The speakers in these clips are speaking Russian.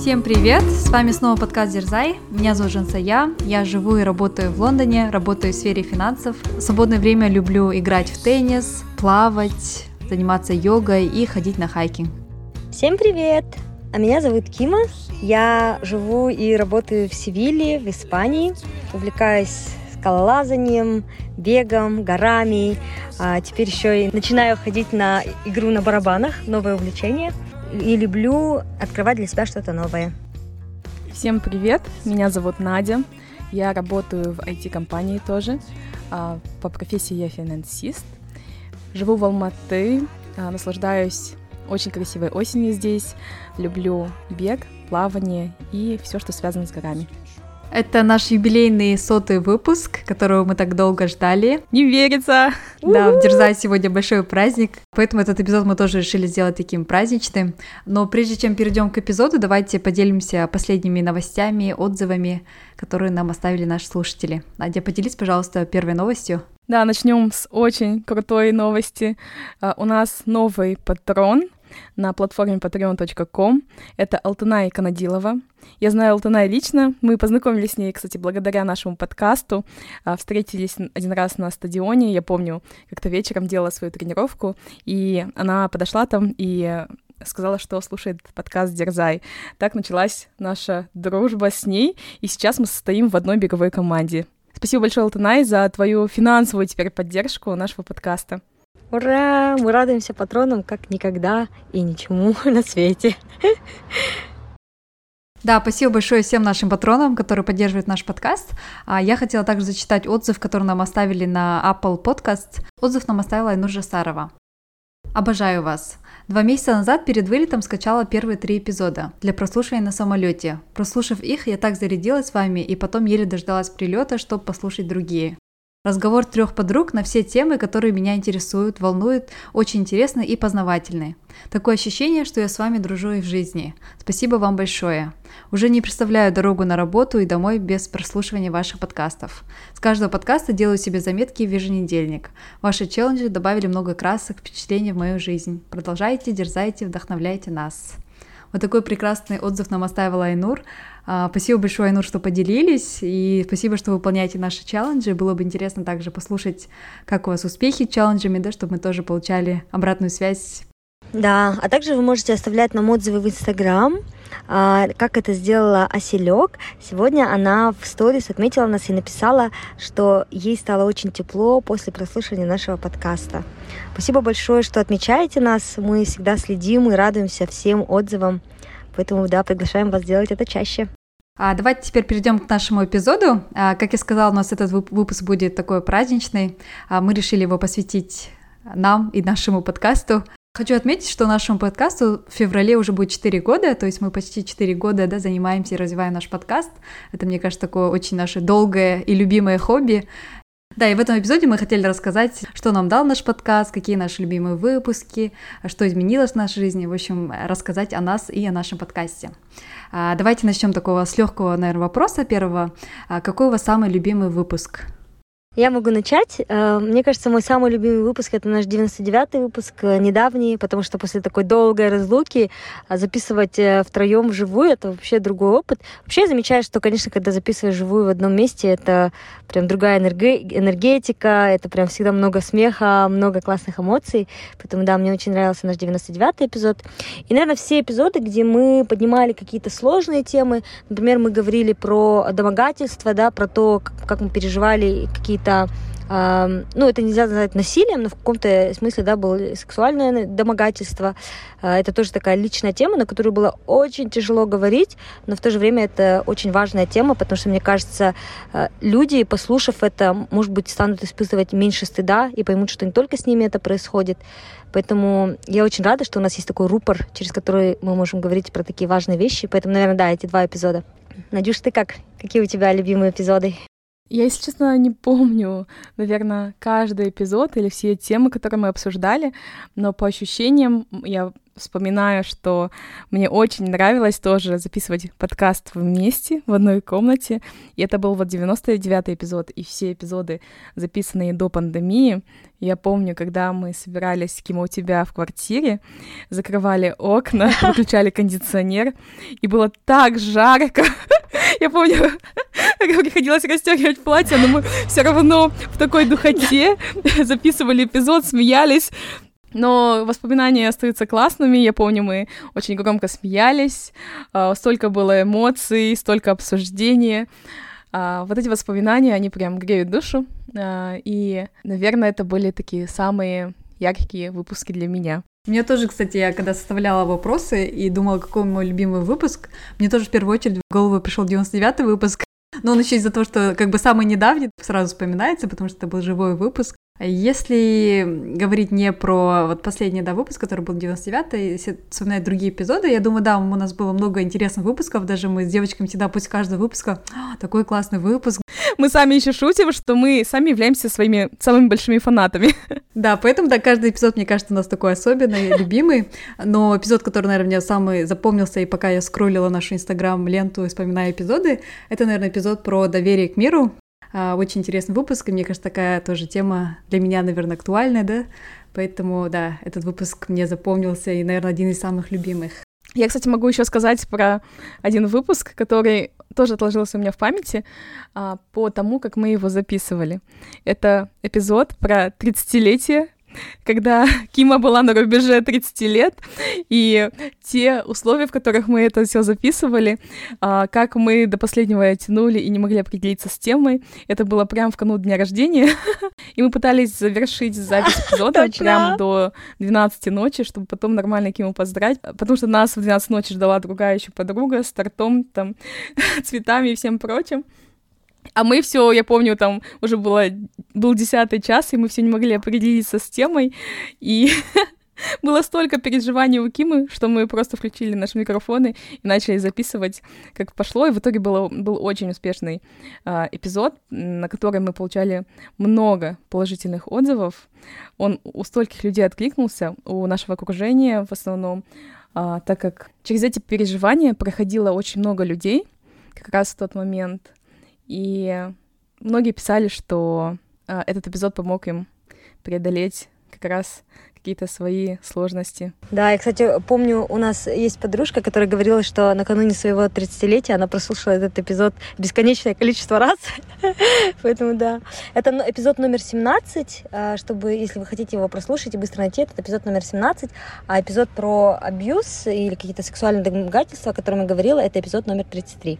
Всем привет! С вами снова подкаст Дерзай. Меня зовут Жансая. Я живу и работаю в Лондоне, работаю в сфере финансов. В свободное время люблю играть в теннис, плавать, заниматься йогой и ходить на хайкинг. Всем привет! А меня зовут Кима. Я живу и работаю в Севиле, в Испании. Увлекаюсь скалолазанием, бегом, горами. А теперь еще и начинаю ходить на игру на барабанах, новое увлечение. И люблю открывать для себя что-то новое. Всем привет, меня зовут Надя. Я работаю в IT-компании тоже. А, по профессии я финансист. Живу в Алматы, а, наслаждаюсь очень красивой осенью здесь. Люблю бег, плавание и все, что связано с горами. Это наш юбилейный сотый выпуск, которого мы так долго ждали. Не верится! Да, в Дерзай сегодня большой праздник, поэтому этот эпизод мы тоже решили сделать таким праздничным. Но прежде чем перейдем к эпизоду, давайте поделимся последними новостями, отзывами, которые нам оставили наши слушатели. Надя, поделись, пожалуйста, первой новостью. Да, начнем с очень крутой новости. Uh, у нас новый патрон на платформе patreon.com. Это Алтынай Канадилова. Я знаю Алтынай лично. Мы познакомились с ней, кстати, благодаря нашему подкасту. А, встретились один раз на стадионе. Я помню, как-то вечером делала свою тренировку, и она подошла там и сказала, что слушает подкаст «Дерзай». Так началась наша дружба с ней, и сейчас мы состоим в одной беговой команде. Спасибо большое, Алтанай, за твою финансовую теперь поддержку нашего подкаста. Ура! Мы радуемся патронам как никогда и ничему на свете. Да, спасибо большое всем нашим патронам, которые поддерживают наш подкаст. А я хотела также зачитать отзыв, который нам оставили на Apple Podcast. Отзыв нам оставила Айнур Жасарова. Обожаю вас. Два месяца назад перед вылетом скачала первые три эпизода для прослушивания на самолете. Прослушав их, я так зарядилась с вами и потом еле дождалась прилета, чтобы послушать другие. Разговор трех подруг на все темы, которые меня интересуют, волнуют, очень интересны и познавательны. Такое ощущение, что я с вами дружу и в жизни. Спасибо вам большое. Уже не представляю дорогу на работу и домой без прослушивания ваших подкастов. С каждого подкаста делаю себе заметки в еженедельник. Ваши челленджи добавили много красок, впечатлений в мою жизнь. Продолжайте, дерзайте, вдохновляйте нас. Вот такой прекрасный отзыв нам оставила Айнур. А, спасибо большое, Айнур, что поделились, и спасибо, что выполняете наши челленджи. Было бы интересно также послушать, как у вас успехи челленджами, да, чтобы мы тоже получали обратную связь. Да, а также вы можете оставлять нам отзывы в Инстаграм, а, как это сделала Оселек. Сегодня она в сторис отметила нас и написала, что ей стало очень тепло после прослушивания нашего подкаста. Спасибо большое, что отмечаете нас. Мы всегда следим и радуемся всем отзывам. Поэтому, да, приглашаем вас делать это чаще. А давайте теперь перейдем к нашему эпизоду. А, как я сказала, у нас этот выпуск будет такой праздничный. А, мы решили его посвятить нам и нашему подкасту. Хочу отметить, что нашему подкасту в феврале уже будет 4 года, то есть мы почти 4 года да, занимаемся и развиваем наш подкаст. Это, мне кажется, такое очень наше долгое и любимое хобби. Да, и в этом эпизоде мы хотели рассказать, что нам дал наш подкаст, какие наши любимые выпуски, что изменилось в нашей жизни, в общем, рассказать о нас и о нашем подкасте. А, давайте начнем такого с легкого, наверное, вопроса первого. А, какой у вас самый любимый выпуск? Я могу начать. Э, мне кажется, мой самый любимый выпуск это наш 99-й выпуск, э, недавний, потому что после такой долгой разлуки а, записывать э, втроем вживую это вообще другой опыт. Вообще я замечаю, что, конечно, когда записываешь вживую в одном месте, это прям другая энергетика, это прям всегда много смеха, много классных эмоций. Поэтому, да, мне очень нравился наш 99-й эпизод. И, наверное, все эпизоды, где мы поднимали какие-то сложные темы, например, мы говорили про домогательство, да, про то, как мы переживали какие-то какие-то ну, это нельзя назвать насилием, но в каком-то смысле, да, было сексуальное домогательство. А, это тоже такая личная тема, на которую было очень тяжело говорить, но в то же время это очень важная тема, потому что, мне кажется, а, люди, послушав это, может быть, станут испытывать меньше стыда и поймут, что не только с ними это происходит. Поэтому я очень рада, что у нас есть такой рупор, через который мы можем говорить про такие важные вещи. Поэтому, наверное, да, эти два эпизода. Надюш, ты как? Какие у тебя любимые эпизоды? Я, если честно, не помню, наверное, каждый эпизод или все темы, которые мы обсуждали, но по ощущениям я вспоминаю, что мне очень нравилось тоже записывать подкаст вместе в одной комнате. И это был вот 99-й эпизод, и все эпизоды, записанные до пандемии. Я помню, когда мы собирались Кима у тебя в квартире, закрывали окна, выключали кондиционер, и было так жарко. Я помню, как приходилось расстегивать платье, но мы все равно в такой духоте записывали эпизод, смеялись. Но воспоминания остаются классными. Я помню, мы очень громко смеялись, а, столько было эмоций, столько обсуждения. А, вот эти воспоминания, они прям греют душу. А, и, наверное, это были такие самые яркие выпуски для меня. Мне тоже, кстати, я когда составляла вопросы и думала, какой мой любимый выпуск, мне тоже в первую очередь в голову пришел 99-й выпуск. Но он еще из-за того, что как бы самый недавний сразу вспоминается, потому что это был живой выпуск. Если говорить не про вот последний да, выпуск, который был 99-й, если вспоминать другие эпизоды, я думаю, да, у нас было много интересных выпусков, даже мы с девочками всегда после каждого выпуска «А, такой классный выпуск. Мы сами еще шутим, что мы сами являемся своими самыми большими фанатами. Да, поэтому, да, каждый эпизод, мне кажется, у нас такой особенный, любимый, но эпизод, который, наверное, мне самый запомнился, и пока я скроллила нашу инстаграм-ленту и вспоминаю эпизоды, это, наверное, эпизод про доверие к миру, очень интересный выпуск, и мне кажется, такая тоже тема для меня, наверное, актуальная, да, поэтому, да, этот выпуск мне запомнился и, наверное, один из самых любимых. Я, кстати, могу еще сказать про один выпуск, который тоже отложился у меня в памяти а, по тому, как мы его записывали. Это эпизод про 30-летие когда Кима была на рубеже 30 лет, и те условия, в которых мы это все записывали, а, как мы до последнего тянули и не могли определиться с темой, это было прямо в канун дня рождения, и мы пытались завершить запись эпизода прямо до 12 ночи, чтобы потом нормально Киму поздравить, потому что нас в 12 ночи ждала другая еще подруга с тортом, там, цветами и всем прочим. А мы все, я помню, там уже было, был десятый час, и мы все не могли определиться с темой, и было столько переживаний у Кимы, что мы просто включили наши микрофоны и начали записывать, как пошло, и в итоге было, был очень успешный э, эпизод, на который мы получали много положительных отзывов. Он у стольких людей откликнулся, у нашего окружения в основном, э, так как через эти переживания проходило очень много людей как раз в тот момент, и многие писали, что э, этот эпизод помог им преодолеть как раз какие-то свои сложности. Да, я, кстати, помню, у нас есть подружка, которая говорила, что накануне своего 30-летия она прослушала этот эпизод бесконечное количество раз. Поэтому да. Это эпизод номер 17, а, чтобы, если вы хотите его прослушать и быстро найти, этот эпизод номер 17. А эпизод про абьюз или какие-то сексуальные домогательства, о котором я говорила, это эпизод номер 33.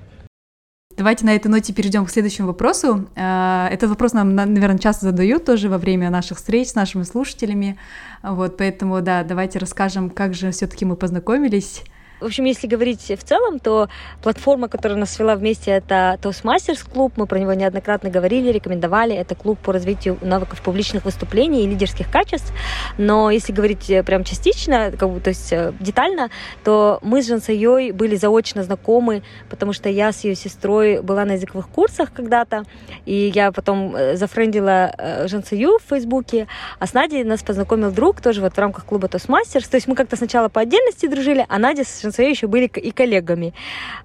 Давайте на этой ноте перейдем к следующему вопросу. Э, этот вопрос нам, наверное, часто задают тоже во время наших встреч с нашими слушателями. Вот, поэтому, да, давайте расскажем, как же все-таки мы познакомились в общем, если говорить в целом, то платформа, которая нас свела вместе, это Toastmasters клуб. Мы про него неоднократно говорили, рекомендовали. Это клуб по развитию навыков публичных выступлений и лидерских качеств. Но если говорить э, прям частично, как бы, то есть э, детально, то мы с Жансайей были заочно знакомы, потому что я с ее сестрой была на языковых курсах когда-то, и я потом э, зафрендила Жансаю в Фейсбуке, а с Надей нас познакомил друг, тоже вот в рамках клуба Toastmasters. То есть мы как-то сначала по отдельности дружили, а Надя с Шансуэй еще были и коллегами.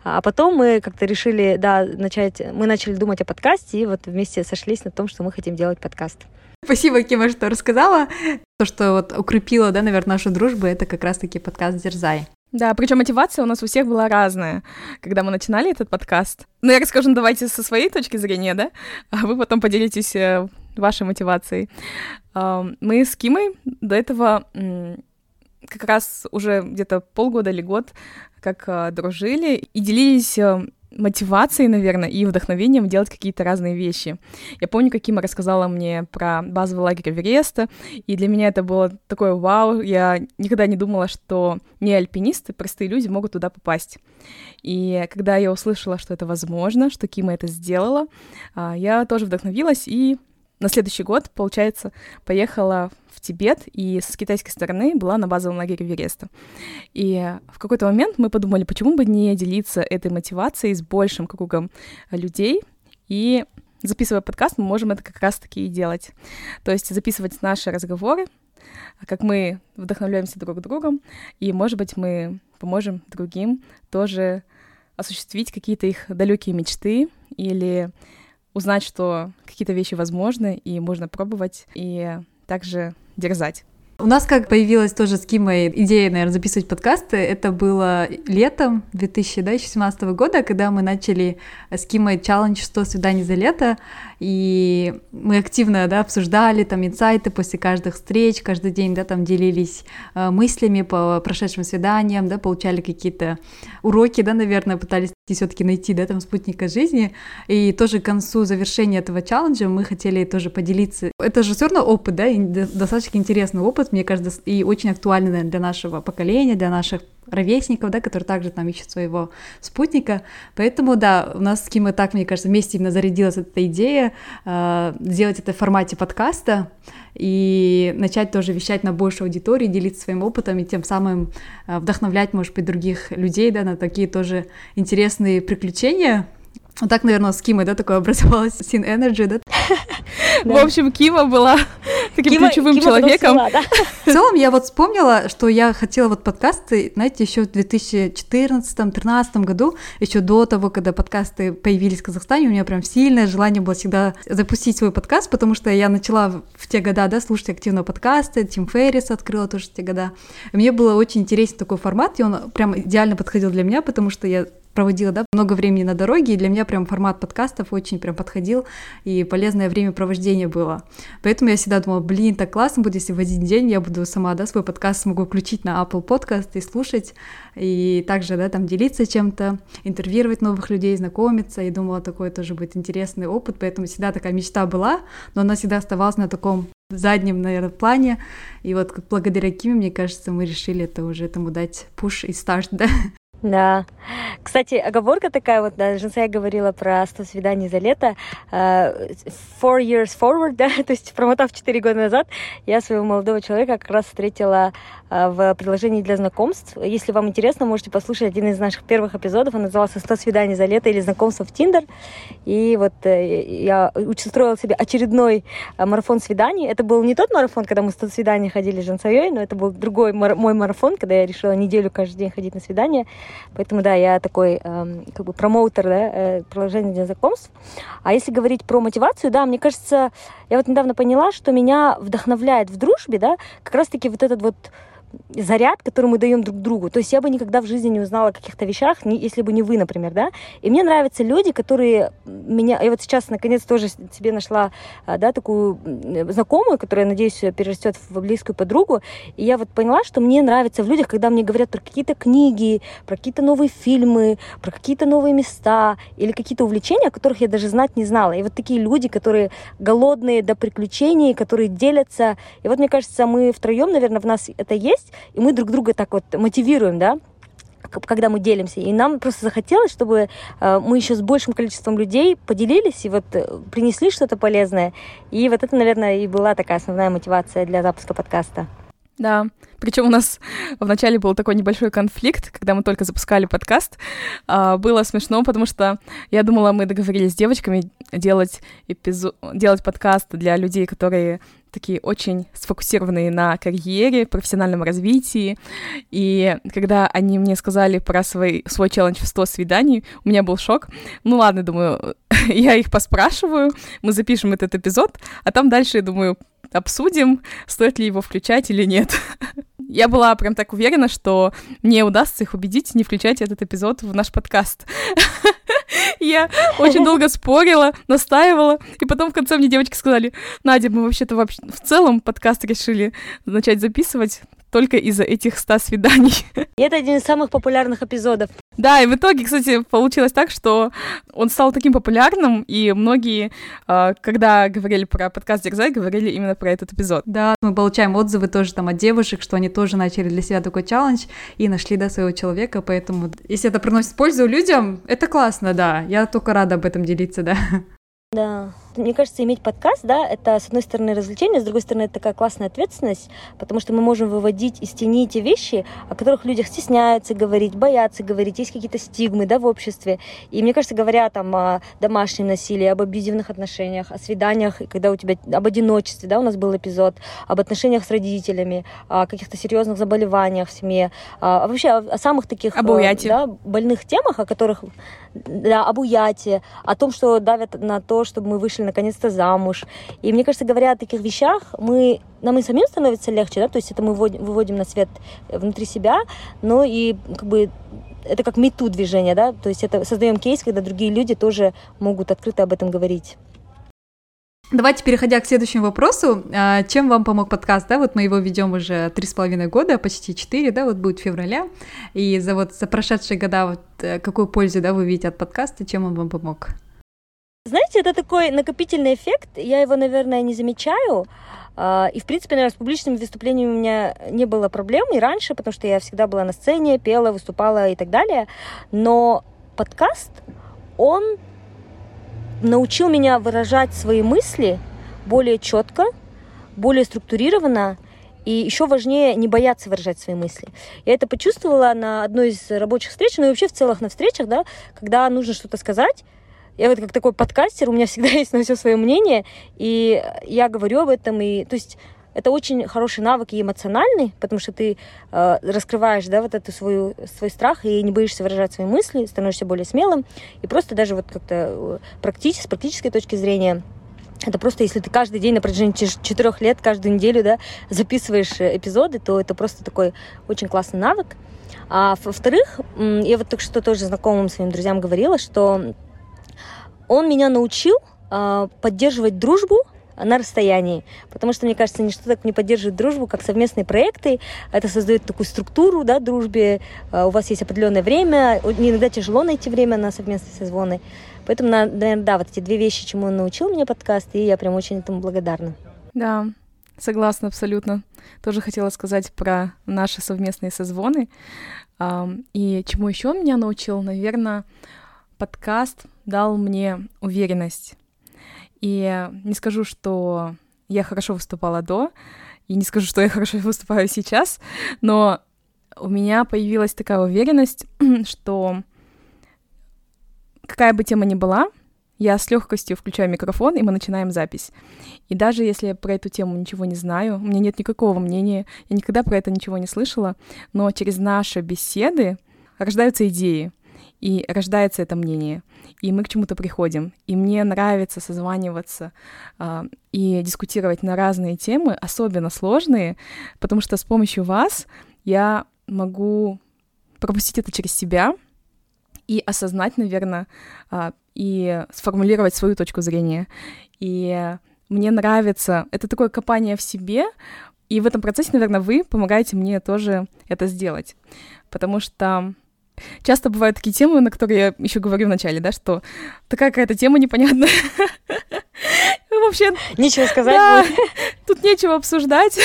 А потом мы как-то решили, да, начать, мы начали думать о подкасте, и вот вместе сошлись на том, что мы хотим делать подкаст. Спасибо, Кима, что рассказала. То, что вот укрепило, да, наверное, нашу дружбу, это как раз-таки подкаст «Дерзай». Да, причем мотивация у нас у всех была разная, когда мы начинали этот подкаст. Но я расскажу, ну, давайте со своей точки зрения, да, а вы потом поделитесь э, вашей мотивацией. Мы с Кимой до этого как раз уже где-то полгода или год как э, дружили и делились э, мотивацией, наверное, и вдохновением делать какие-то разные вещи. Я помню, как Кима рассказала мне про базовый лагерь Эвереста, и для меня это было такое вау, я никогда не думала, что не альпинисты, простые люди могут туда попасть. И когда я услышала, что это возможно, что Кима это сделала, э, я тоже вдохновилась и на следующий год, получается, поехала в Тибет и с китайской стороны была на базовом лагере Вереста. И в какой-то момент мы подумали, почему бы не делиться этой мотивацией с большим кругом людей и записывая подкаст, мы можем это как раз-таки и делать. То есть записывать наши разговоры, как мы вдохновляемся друг другом, и, может быть, мы поможем другим тоже осуществить какие-то их далекие мечты или узнать, что какие-то вещи возможны и можно пробовать, и также дерзать. У нас как появилась тоже с Кимой идея, наверное, записывать подкасты. Это было летом 2017 года, когда мы начали с Кимой челлендж 100 свиданий за лето, и мы активно да, обсуждали там инсайты после каждых встреч, каждый день да, там делились э, мыслями по прошедшим свиданиям, да, получали какие-то уроки, да, наверное, пытались все-таки найти да, там спутника жизни. И тоже к концу завершения этого челленджа мы хотели тоже поделиться. Это же все равно опыт, да, и достаточно интересный опыт, мне кажется, и очень актуальный для нашего поколения, для наших ровесников, да, которые также там ищут своего спутника. Поэтому, да, у нас с Ким и так, мне кажется, вместе именно зарядилась эта идея э, сделать это в формате подкаста и начать тоже вещать на большую аудиторию, делиться своим опытом и тем самым э, вдохновлять, может быть, других людей, да, на такие тоже интересные приключения. Вот так, наверное, с Кимой, да, такое образовалось Sin Energy, да? В общем, Кима была таким ключевым человеком. Да? В целом, я вот вспомнила, что я хотела вот подкасты, знаете, еще в 2014-2013 году, еще до того, когда подкасты появились в Казахстане, у меня прям сильное желание было всегда запустить свой подкаст, потому что я начала в те года, да, слушать активно подкасты, Тим Феррис открыла тоже в те года. И мне было очень интересен такой формат, и он прям идеально подходил для меня, потому что я проводила, да, много времени на дороге, и для меня прям формат подкастов очень прям подходил, и полезное времяпровождение было. Поэтому я всегда думала, блин, так классно будет, если в один день я буду сама, да, свой подкаст смогу включить на Apple Podcast и слушать, и также, да, там делиться чем-то, интервьюировать новых людей, знакомиться, и думала, такой тоже будет интересный опыт, поэтому всегда такая мечта была, но она всегда оставалась на таком заднем, наверное, плане. И вот благодаря Киме, мне кажется, мы решили это уже этому дать пуш и старт, да. Да. Кстати, оговорка такая вот, да, Женсая говорила про 100 свиданий за лето. Uh, four years forward, да, то есть промотав 4 года назад, я своего молодого человека как раз встретила uh, в приложении для знакомств. Если вам интересно, можете послушать один из наших первых эпизодов. Он назывался «100 свиданий за лето» или «Знакомство в Тиндер». И вот uh, я устроила себе очередной марафон свиданий. Это был не тот марафон, когда мы 100 свиданий ходили с Женсаей, но это был другой мой марафон, когда я решила неделю каждый день ходить на свидания. Поэтому, да, я такой э, как бы промоутер да, э, приложения для знакомств. А если говорить про мотивацию, да, мне кажется, я вот недавно поняла, что меня вдохновляет в дружбе, да, как раз-таки вот этот вот заряд, который мы даем друг другу. То есть я бы никогда в жизни не узнала о каких-то вещах, если бы не вы, например, да. И мне нравятся люди, которые меня... Я вот сейчас, наконец, тоже себе нашла, а, да, такую знакомую, которая, надеюсь, перерастет в близкую подругу. И я вот поняла, что мне нравится в людях, когда мне говорят про какие-то книги, про какие-то новые фильмы, про какие-то новые места или какие-то увлечения, о которых я даже знать не знала. И вот такие люди, которые голодные до приключений, которые делятся. И вот, мне кажется, мы втроем, наверное, в нас это есть, есть, и мы друг друга так вот мотивируем, да, когда мы делимся. И нам просто захотелось, чтобы э, мы еще с большим количеством людей поделились и вот э, принесли что-то полезное. И вот это, наверное, и была такая основная мотивация для запуска подкаста. Да, причем у нас вначале был такой небольшой конфликт, когда мы только запускали подкаст. А, было смешно, потому что я думала, мы договорились с девочками делать, эпизод... делать подкаст для людей, которые такие очень сфокусированные на карьере, профессиональном развитии. И когда они мне сказали про свой, свой челлендж в 100 свиданий, у меня был шок. Ну ладно, думаю, я их поспрашиваю, мы запишем этот эпизод, а там дальше, думаю, обсудим, стоит ли его включать или нет. Я была прям так уверена, что мне удастся их убедить не включать этот эпизод в наш подкаст. Я очень долго спорила, настаивала, и потом в конце мне девочки сказали, Надя, мы вообще-то вообще в целом подкаст решили начать записывать только из-за этих ста свиданий. И это один из самых популярных эпизодов. Да, и в итоге, кстати, получилось так, что он стал таким популярным, и многие, а, когда говорили про подкаст Дерзай, говорили именно про этот эпизод. Да, мы получаем отзывы тоже там от девушек, что они тоже начали для себя такой челлендж и нашли, да, своего человека, поэтому если это приносит пользу людям, это классно, да, я только рада об этом делиться, да. Да. Мне кажется, иметь подкаст, да, это, с одной стороны, развлечение, с другой стороны, это такая классная ответственность, потому что мы можем выводить из тени те вещи, о которых люди стесняются говорить, боятся говорить, есть какие-то стигмы, да, в обществе. И мне кажется, говоря там о домашнем насилии, об абьюзивных отношениях, о свиданиях, когда у тебя, об одиночестве, да, у нас был эпизод, об отношениях с родителями, о каких-то серьезных заболеваниях в семье, а вообще о, о самых таких об уяте. да, больных темах, о которых, да, об уяте, о том, что давят на то, чтобы мы вышли наконец-то замуж. И мне кажется, говоря о таких вещах, мы нам и самим становится легче, да, то есть это мы выводим на свет внутри себя, но и как бы это как мету движение, да, то есть это создаем кейс, когда другие люди тоже могут открыто об этом говорить. Давайте, переходя к следующему вопросу, а, чем вам помог подкаст, да, вот мы его ведем уже три с половиной года, почти четыре, да, вот будет февраля, и за вот за прошедшие года вот э, какую пользу, да, вы видите от подкаста, чем он вам помог? Знаете, это такой накопительный эффект, я его, наверное, не замечаю, а, и, в принципе, наверное, с публичными выступлениями у меня не было проблем и раньше, потому что я всегда была на сцене, пела, выступала и так далее. Но подкаст, он научил меня выражать свои мысли более четко, более структурированно, и еще важнее не бояться выражать свои мысли. Я это почувствовала на одной из рабочих встреч, ну и вообще в целых на встречах, да, когда нужно что-то сказать, я вот как такой подкастер, у меня всегда есть на все свое мнение, и я говорю об этом, и то есть это очень хороший навык и эмоциональный, потому что ты э, раскрываешь, да, вот эту свою, свой страх и не боишься выражать свои мысли, становишься более смелым. И просто даже вот как-то э, практи- с практической точки зрения это просто, если ты каждый день на протяжении четырех лет, каждую неделю, да, записываешь э, эпизоды, то это просто такой очень классный навык. А во-вторых, я вот только что тоже знакомым своим друзьям говорила, что он меня научил э, поддерживать дружбу на расстоянии. Потому что, мне кажется, ничто так не поддерживает дружбу, как совместные проекты. Это создает такую структуру, да, дружбе. А, у вас есть определенное время. Иногда тяжело найти время на совместные созвоны. Поэтому, наверное, да, вот эти две вещи, чему он научил меня подкаст, и я прям очень этому благодарна. Да, согласна абсолютно. Тоже хотела сказать про наши совместные созвоны. И чему еще меня научил, наверное, подкаст дал мне уверенность. И не скажу, что я хорошо выступала до, и не скажу, что я хорошо выступаю сейчас, но у меня появилась такая уверенность, что какая бы тема ни была, я с легкостью включаю микрофон, и мы начинаем запись. И даже если я про эту тему ничего не знаю, у меня нет никакого мнения, я никогда про это ничего не слышала, но через наши беседы рождаются идеи и рождается это мнение, и мы к чему-то приходим. И мне нравится созваниваться э, и дискутировать на разные темы, особенно сложные, потому что с помощью вас я могу пропустить это через себя и осознать, наверное, э, и сформулировать свою точку зрения. И мне нравится, это такое копание в себе, и в этом процессе, наверное, вы помогаете мне тоже это сделать, потому что Часто бывают такие темы, на которые я еще говорю в начале, да, что такая какая-то тема непонятная. Вообще... Нечего сказать да, Тут нечего обсуждать.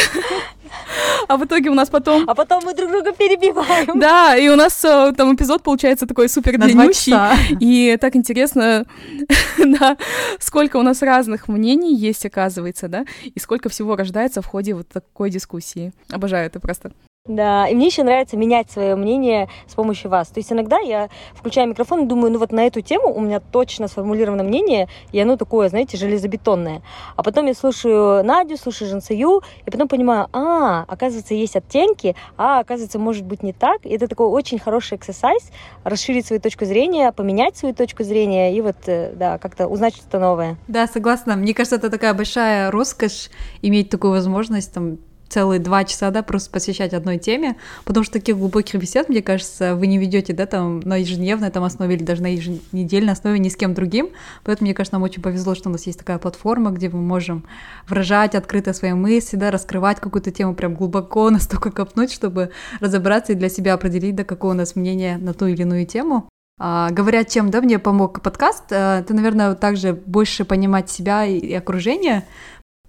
А в итоге у нас потом... А потом мы друг друга перебиваем. Да, и у нас э, там эпизод получается такой супер длиннющий. И так интересно, да, сколько у нас разных мнений есть, оказывается, да, и сколько всего рождается в ходе вот такой дискуссии. Обожаю это просто. Да, и мне еще нравится менять свое мнение с помощью вас. То есть иногда я включаю микрофон и думаю, ну вот на эту тему у меня точно сформулировано мнение, и оно такое, знаете, железобетонное. А потом я слушаю Надю, слушаю Жансаю, и потом понимаю, а, оказывается, есть оттенки, а, оказывается, может быть не так. И это такой очень хороший эксерсайз, расширить свою точку зрения, поменять свою точку зрения и вот, э, да, как-то узнать что-то новое. Да, согласна. Мне кажется, это такая большая роскошь иметь такую возможность там целые два часа, да, просто посвящать одной теме, потому что таких глубоких бесед, мне кажется, вы не ведете, да, там на ежедневной там основе или даже на еженедельной основе ни с кем другим, поэтому, мне кажется, нам очень повезло, что у нас есть такая платформа, где мы можем выражать открыто свои мысли, да, раскрывать какую-то тему прям глубоко, настолько копнуть, чтобы разобраться и для себя определить, да, какое у нас мнение на ту или иную тему. А, говоря, чем, да, мне помог подкаст, это, наверное, также больше понимать себя и, окружение,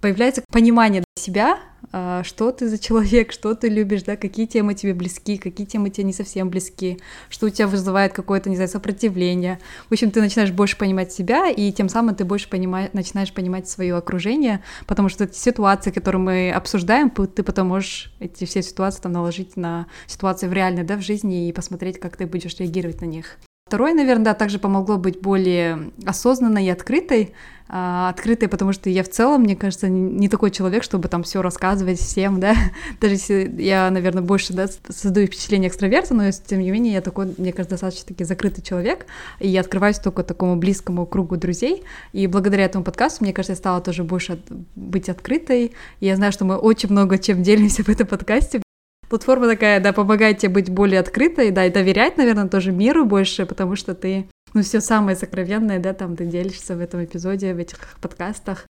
появляется понимание себя, что ты за человек, что ты любишь, да, какие темы тебе близки, какие темы тебе не совсем близки, что у тебя вызывает какое-то, не знаю, сопротивление. В общем, ты начинаешь больше понимать себя, и тем самым ты больше понимаешь, начинаешь понимать свое окружение, потому что эти ситуации, которые мы обсуждаем, ты потом можешь эти все ситуации там наложить на ситуации в реальной, да, в жизни и посмотреть, как ты будешь реагировать на них. Второе, наверное, да, также помогло быть более осознанной и открытой. А, открытой, потому что я в целом, мне кажется, не такой человек, чтобы там все рассказывать всем, да. Даже если я, наверное, больше да, создаю впечатление экстраверта, но тем не менее я такой, мне кажется, достаточно таки закрытый человек, и я открываюсь только такому близкому кругу друзей. И благодаря этому подкасту, мне кажется, я стала тоже больше быть открытой. И я знаю, что мы очень много чем делимся в этом подкасте, платформа такая, да, помогает тебе быть более открытой, да, и доверять, наверное, тоже миру больше, потому что ты, ну, все самое сокровенное, да, там ты делишься в этом эпизоде, в этих подкастах.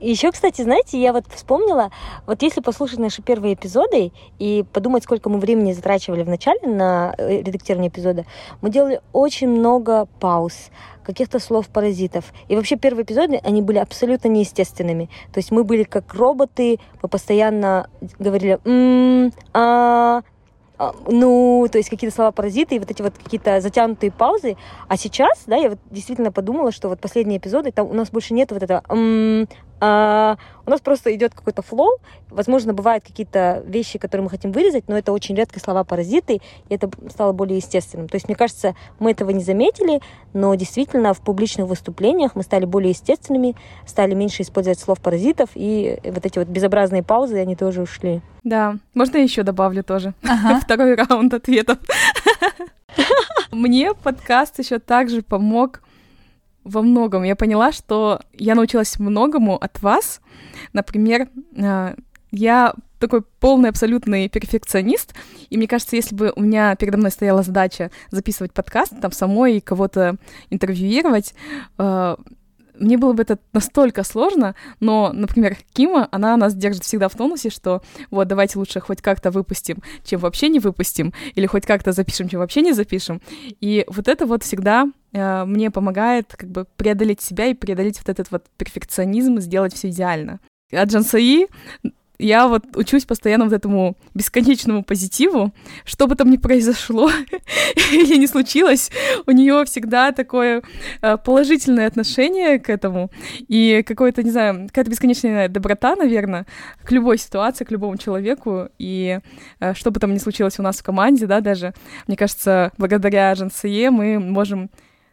Еще, кстати, знаете, я вот вспомнила, вот если послушать наши первые эпизоды и подумать, сколько мы времени затрачивали в начале на э, редактирование эпизода, мы делали очень много пауз, каких-то слов-паразитов. И вообще первые эпизоды, они были абсолютно неестественными. То есть мы были как роботы, мы постоянно говорили «м-м», «а», а, ну, то есть какие-то слова-паразиты и вот эти вот какие-то затянутые паузы. А сейчас, да, я вот действительно подумала, что вот последние эпизоды, там у нас больше нет вот этого м а, у нас просто идет какой-то флоу. Возможно, бывают какие-то вещи, которые мы хотим вырезать, но это очень редко слова-паразиты, и это стало более естественным. То есть, мне кажется, мы этого не заметили, но действительно в публичных выступлениях мы стали более естественными, стали меньше использовать слов-паразитов, и вот эти вот безобразные паузы, они тоже ушли. Да, можно я еще добавлю тоже? Ага. Второй раунд ответов. Мне подкаст еще также помог во многом. Я поняла, что я научилась многому от вас. Например, э, я такой полный абсолютный перфекционист, и мне кажется, если бы у меня передо мной стояла задача записывать подкаст, там самой кого-то интервьюировать, э, мне было бы это настолько сложно, но, например, Кима, она нас держит всегда в тонусе, что вот давайте лучше хоть как-то выпустим, чем вообще не выпустим, или хоть как-то запишем, чем вообще не запишем. И вот это вот всегда э, мне помогает как бы преодолеть себя и преодолеть вот этот вот перфекционизм, сделать все идеально. А Джансаи я вот учусь постоянно вот этому бесконечному позитиву, что бы там ни произошло или не случилось, у нее всегда такое э, положительное отношение к этому и какое-то, не знаю, какая-то бесконечная доброта, наверное, к любой ситуации, к любому человеку, и э, что бы там ни случилось у нас в команде, да, даже, мне кажется, благодаря Жансае мы можем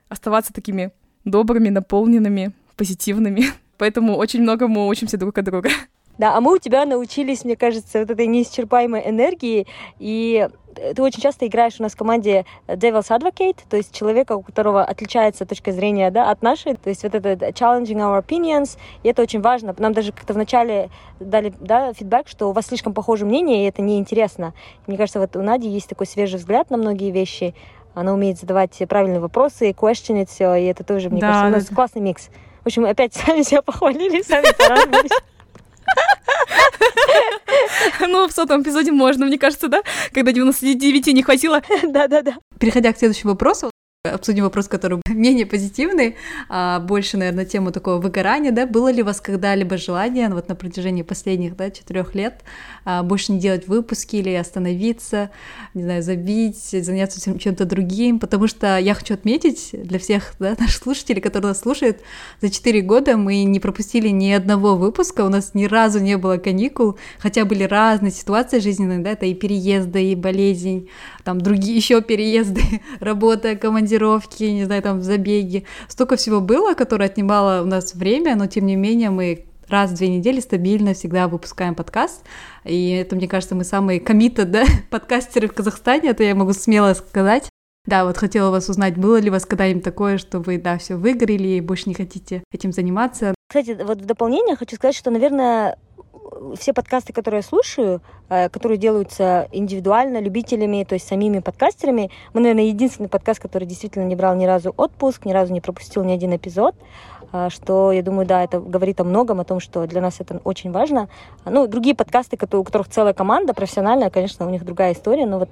оставаться такими добрыми, наполненными, позитивными. Поэтому очень многому учимся друг от друга. Да, а мы у тебя научились, мне кажется, вот этой неисчерпаемой энергии, и ты очень часто играешь у нас в команде Devil's Advocate, то есть человека, у которого отличается точка зрения да, от нашей, то есть вот это challenging our opinions, и это очень важно. Нам даже как-то вначале дали да, фидбэк, что у вас слишком похожее мнение, и это неинтересно. Мне кажется, вот у Нади есть такой свежий взгляд на многие вещи, она умеет задавать правильные вопросы, questionить все, и это тоже, мне да, кажется, у нас да. классный микс. В общем, опять сами себя похвалили, сами порадовались. Ну, в сотом эпизоде можно, мне кажется, да? Когда 99 не хватило. Да-да-да. Переходя к следующему вопросу, обсудим вопрос, который менее позитивный, а больше, наверное, тему такого выгорания, да, было ли у вас когда-либо желание вот на протяжении последних, да, четырех лет а, больше не делать выпуски или остановиться, не знаю, забить, заняться чем-то другим, потому что я хочу отметить для всех, да, наших слушателей, которые нас слушают, за четыре года мы не пропустили ни одного выпуска, у нас ни разу не было каникул, хотя были разные ситуации жизненные, да, это и переезды, и болезнь, там другие еще переезды, работа, командировки, не знаю, там забеги. Столько всего было, которое отнимало у нас время, но тем не менее мы раз в две недели стабильно всегда выпускаем подкаст. И это, мне кажется, мы самые комиты, да, подкастеры в Казахстане, это я могу смело сказать. Да, вот хотела вас узнать, было ли у вас когда-нибудь такое, что вы, да, все выгорели и больше не хотите этим заниматься? Кстати, вот в дополнение хочу сказать, что, наверное, все подкасты, которые я слушаю, э, которые делаются индивидуально, любителями, то есть самими подкастерами, мы, наверное, единственный подкаст, который действительно не брал ни разу отпуск, ни разу не пропустил ни один эпизод, э, что, я думаю, да, это говорит о многом, о том, что для нас это очень важно. Ну, другие подкасты, у которых целая команда профессиональная, конечно, у них другая история, но вот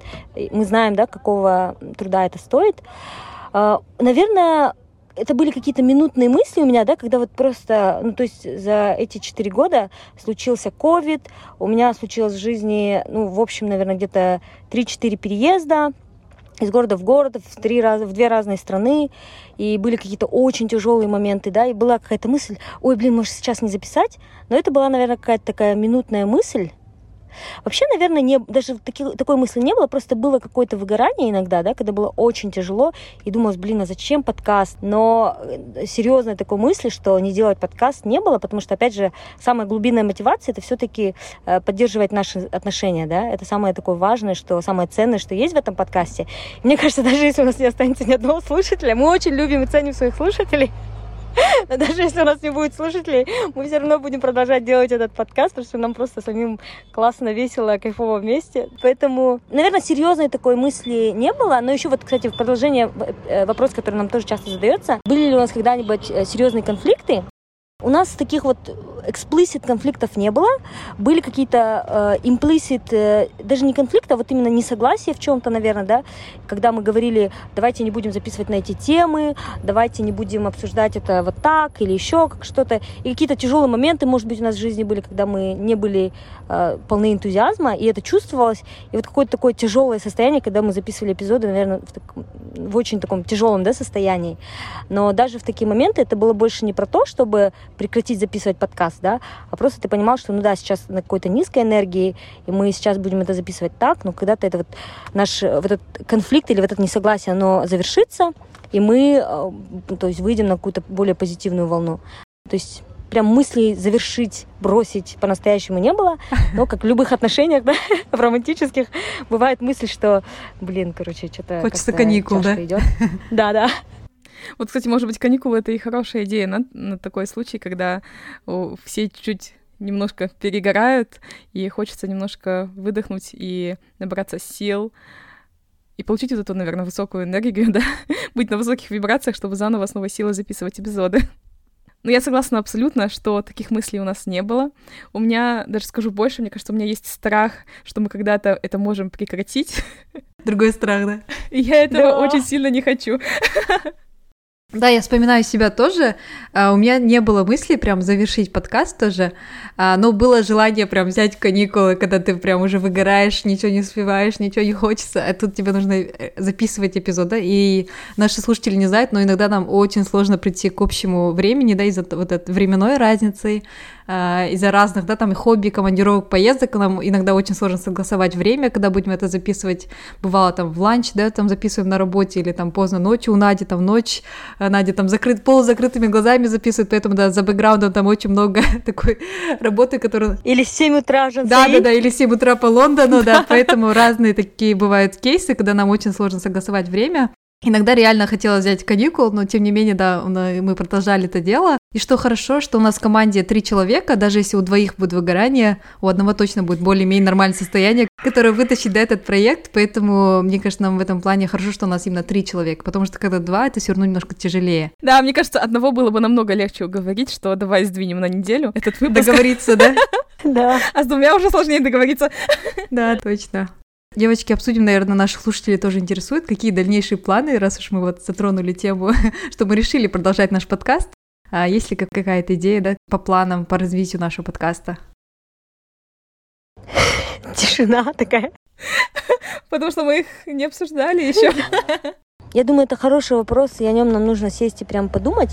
мы знаем, да, какого труда это стоит. Э, наверное, это были какие-то минутные мысли у меня, да, когда вот просто, ну, то есть за эти четыре года случился ковид, у меня случилось в жизни, ну, в общем, наверное, где-то 3-4 переезда, из города в город, в, три раза, в две разные страны, и были какие-то очень тяжелые моменты, да, и была какая-то мысль, ой, блин, может сейчас не записать, но это была, наверное, какая-то такая минутная мысль, Вообще, наверное, не, даже таки, такой мысли не было, просто было какое-то выгорание иногда, да, когда было очень тяжело, и думалось, блин, а зачем подкаст? Но э, серьезной такой мысли, что не делать подкаст, не было, потому что, опять же, самая глубинная мотивация это все-таки э, поддерживать наши отношения, да, это самое такое важное, что самое ценное, что есть в этом подкасте. Мне кажется, даже если у нас не останется ни одного слушателя, мы очень любим и ценим своих слушателей, но даже если у нас не будет слушателей, мы все равно будем продолжать делать этот подкаст, потому что нам просто самим классно, весело, кайфово вместе. Поэтому, наверное, серьезной такой мысли не было. Но еще вот, кстати, в продолжение э, вопрос, который нам тоже часто задается. Были ли у нас когда-нибудь э, серьезные конфликты? У нас таких вот explicit конфликтов не было. Были какие-то э, implicit, э, даже не конфликты, а вот именно несогласия в чем-то, наверное, да, когда мы говорили, давайте не будем записывать на эти темы, давайте не будем обсуждать это вот так или еще как что-то. И какие-то тяжелые моменты, может быть, у нас в жизни были, когда мы не были э, полны энтузиазма, и это чувствовалось. И вот какое-то такое тяжелое состояние, когда мы записывали эпизоды, наверное, в, так, в очень таком тяжелом да, состоянии. Но даже в такие моменты это было больше не про то, чтобы прекратить записывать подкаст, да, а просто ты понимал, что, ну да, сейчас на какой-то низкой энергии, и мы сейчас будем это записывать так, но когда-то это вот наш вот этот конфликт или вот это несогласие, оно завершится, и мы, э, то есть, выйдем на какую-то более позитивную волну. То есть прям мыслей завершить, бросить по-настоящему не было. Но, как в любых отношениях, да, в романтических, бывает мысль, что, блин, короче, что-то... Хочется каникул, да? Идет. Да, да. Вот, кстати, может быть, каникулы — это и хорошая идея на, на такой случай, когда о, все чуть немножко перегорают, и хочется немножко выдохнуть и набраться сил, и получить вот эту, наверное, высокую энергию, да, быть на высоких вибрациях, чтобы заново снова силой записывать эпизоды. Но я согласна абсолютно, что таких мыслей у нас не было. У меня, даже скажу больше, мне кажется, у меня есть страх, что мы когда-то это можем прекратить. Другой страх, да? Я этого да. очень сильно не хочу. Да, я вспоминаю себя тоже. Uh, у меня не было мысли прям завершить подкаст тоже, uh, но было желание прям взять каникулы, когда ты прям уже выгораешь, ничего не успеваешь, ничего не хочется, а тут тебе нужно э, записывать эпизод, и наши слушатели не знают, но иногда нам очень сложно прийти к общему времени, да, из-за вот этой временной разницы, из-за разных, да, там и хобби, командировок, поездок, нам иногда очень сложно согласовать время, когда будем это записывать, бывало там в ланч, да, там записываем на работе или там поздно ночью у Нади, там ночь, а Надя там закрыт пол закрытыми глазами записывает, поэтому да, за бэкграундом там очень много такой работы, которую... Или 7 утра же Да, да, да, или 7 утра по Лондону, да, поэтому разные такие бывают кейсы, когда нам очень сложно согласовать время. Иногда реально хотела взять каникул, но тем не менее, да, мы продолжали это дело. И что хорошо, что у нас в команде три человека, даже если у двоих будет выгорание, у одного точно будет более-менее нормальное состояние, которое вытащит да, этот проект. Поэтому, мне кажется, нам в этом плане хорошо, что у нас именно три человека, потому что когда два, это все равно немножко тяжелее. Да, мне кажется, одного было бы намного легче уговорить, что давай сдвинем на неделю этот выпуск. Договориться, да? Да. А с двумя уже сложнее договориться. Да, точно. Девочки, обсудим, наверное, наших слушателей тоже интересует, какие дальнейшие планы, раз уж мы вот затронули тему, что мы решили продолжать наш подкаст. А есть ли какая-то идея, да, по планам, по развитию нашего подкаста? Тишина такая. Потому что мы их не обсуждали еще. Я думаю, это хороший вопрос, и о нем нам нужно сесть и прям подумать.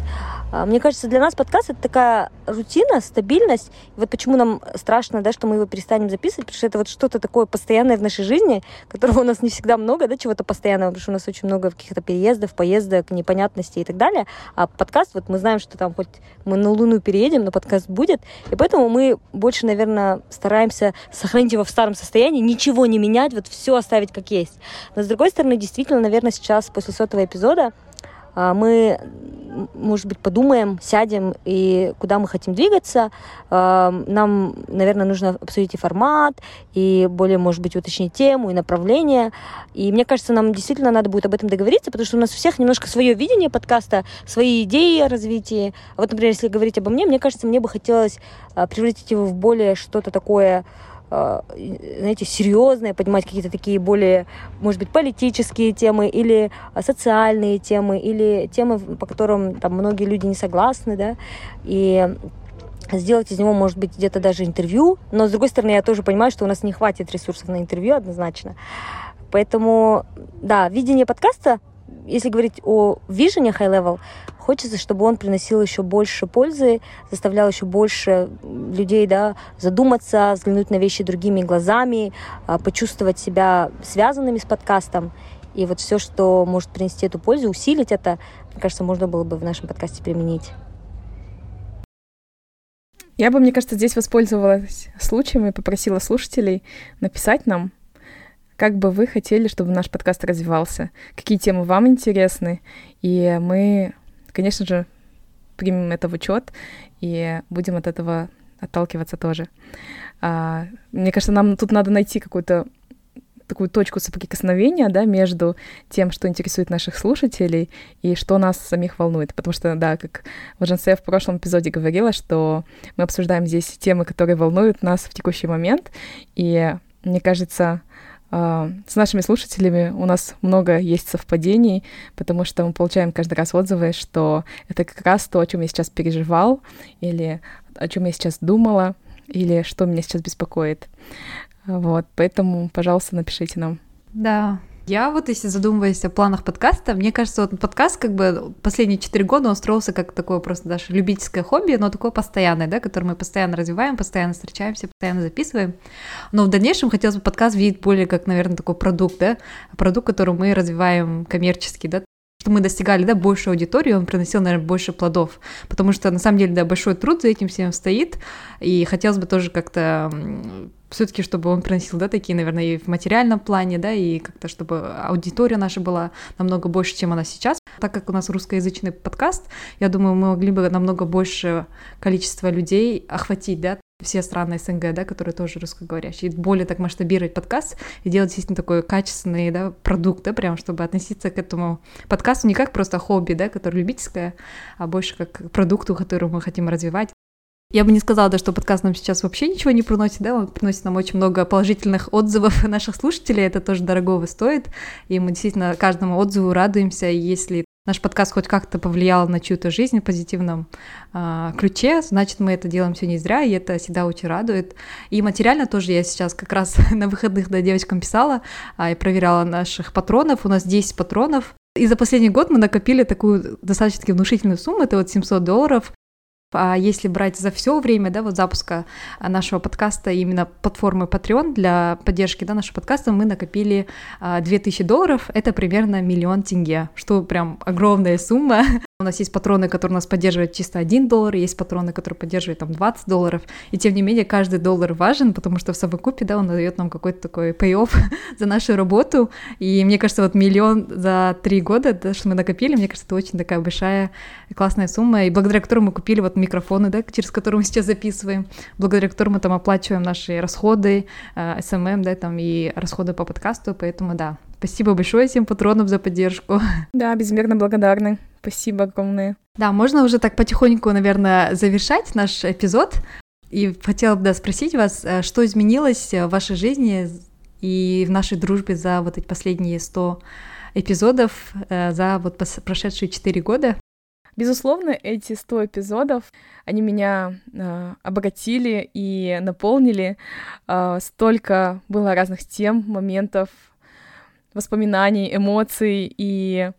А, мне кажется, для нас подкаст это такая рутина, стабильность. И вот почему нам страшно, да, что мы его перестанем записывать, потому что это вот что-то такое постоянное в нашей жизни, которого у нас не всегда много, да, чего-то постоянного, потому что у нас очень много каких-то переездов, поездок, непонятностей и так далее. А подкаст, вот мы знаем, что там хоть мы на Луну переедем, но подкаст будет. И поэтому мы больше, наверное, стараемся сохранить его в старом состоянии, ничего не менять, вот все оставить как есть. Но с другой стороны, действительно, наверное, сейчас после после сотого эпизода а, мы, может быть, подумаем, сядем и куда мы хотим двигаться. А, нам, наверное, нужно обсудить и формат, и более, может быть, уточнить тему и направление. И мне кажется, нам действительно надо будет об этом договориться, потому что у нас у всех немножко свое видение подкаста, свои идеи о развитии. А вот, например, если говорить обо мне, мне кажется, мне бы хотелось превратить его в более что-то такое знаете, серьезное, поднимать какие-то такие более, может быть, политические темы или социальные темы, или темы, по которым там многие люди не согласны, да, и сделать из него, может быть, где-то даже интервью. Но, с другой стороны, я тоже понимаю, что у нас не хватит ресурсов на интервью однозначно. Поэтому, да, видение подкаста, если говорить о вижене high level, хочется, чтобы он приносил еще больше пользы, заставлял еще больше людей да, задуматься, взглянуть на вещи другими глазами, а, почувствовать себя связанными с подкастом. И вот все, что может принести эту пользу, усилить это, мне кажется, можно было бы в нашем подкасте применить. Я бы, мне кажется, здесь воспользовалась случаем и попросила слушателей написать нам, как бы вы хотели, чтобы наш подкаст развивался, какие темы вам интересны, и мы, конечно же, примем это в учет и будем от этого отталкиваться тоже. А, мне кажется, нам тут надо найти какую-то такую точку соприкосновения, да, между тем, что интересует наших слушателей и что нас самих волнует. Потому что, да, как Важенсе в прошлом эпизоде говорила, что мы обсуждаем здесь темы, которые волнуют нас в текущий момент, и мне кажется, с нашими слушателями у нас много есть совпадений, потому что мы получаем каждый раз отзывы, что это как раз то, о чем я сейчас переживал, или о чем я сейчас думала, или что меня сейчас беспокоит. Вот, поэтому, пожалуйста, напишите нам. Да, я вот, если задумываюсь о планах подкаста, мне кажется, вот подкаст как бы последние четыре года он строился как такое просто даже любительское хобби, но такое постоянное, да, которое мы постоянно развиваем, постоянно встречаемся, постоянно записываем. Но в дальнейшем хотелось бы подкаст видеть более как, наверное, такой продукт, да, продукт, который мы развиваем коммерчески, да, что мы достигали, да, большую аудиторию, он приносил, наверное, больше плодов, потому что, на самом деле, да, большой труд за этим всем стоит, и хотелось бы тоже как-то все-таки, чтобы он приносил, да, такие, наверное, и в материальном плане, да, и как-то, чтобы аудитория наша была намного больше, чем она сейчас. Так как у нас русскоязычный подкаст, я думаю, мы могли бы намного больше количество людей охватить, да, все страны СНГ, да, которые тоже русскоговорящие, и более так масштабировать подкаст и делать действительно такой качественный, да, продукт, да, прям, чтобы относиться к этому подкасту не как просто хобби, да, который любительское, а больше как к продукту, который мы хотим развивать. Я бы не сказала, да, что подкаст нам сейчас вообще ничего не приносит, да, он приносит нам очень много положительных отзывов наших слушателей, это тоже дорогого стоит, и мы действительно каждому отзыву радуемся, и если наш подкаст хоть как-то повлиял на чью-то жизнь в позитивном э, ключе, значит, мы это делаем все не зря, и это всегда очень радует. И материально тоже я сейчас как раз на выходных да, девочкам писала э, и проверяла наших патронов, у нас 10 патронов, и за последний год мы накопили такую достаточно внушительную сумму, это вот 700 долларов, а если брать за все время, да, вот запуска нашего подкаста именно платформы Patreon для поддержки, да, нашего подкаста, мы накопили 2000 а, долларов, это примерно миллион тенге, что прям огромная сумма. У нас есть патроны, которые нас поддерживают чисто 1 доллар, есть патроны, которые поддерживают там 20 долларов, и тем не менее каждый доллар важен, потому что в совокупе, да, он дает нам какой-то такой pay-off за нашу работу, и мне кажется, вот миллион за три года, да, что мы накопили, мне кажется, это очень такая большая классная сумма, и благодаря которой мы купили вот микрофоны, да, через которые мы сейчас записываем, благодаря которым мы там оплачиваем наши расходы, э, SMM, да, там, и расходы по подкасту, поэтому да, Спасибо большое всем патронам за поддержку. Да, безмерно благодарны. Спасибо огромное. Да, можно уже так потихоньку, наверное, завершать наш эпизод. И хотела бы да, спросить вас, э, что изменилось в вашей жизни и в нашей дружбе за вот эти последние 100 эпизодов, э, за вот прошедшие 4 года? Безусловно, эти 100 эпизодов, они меня э, обогатили и наполнили. Э, столько было разных тем, моментов, воспоминаний, эмоций, и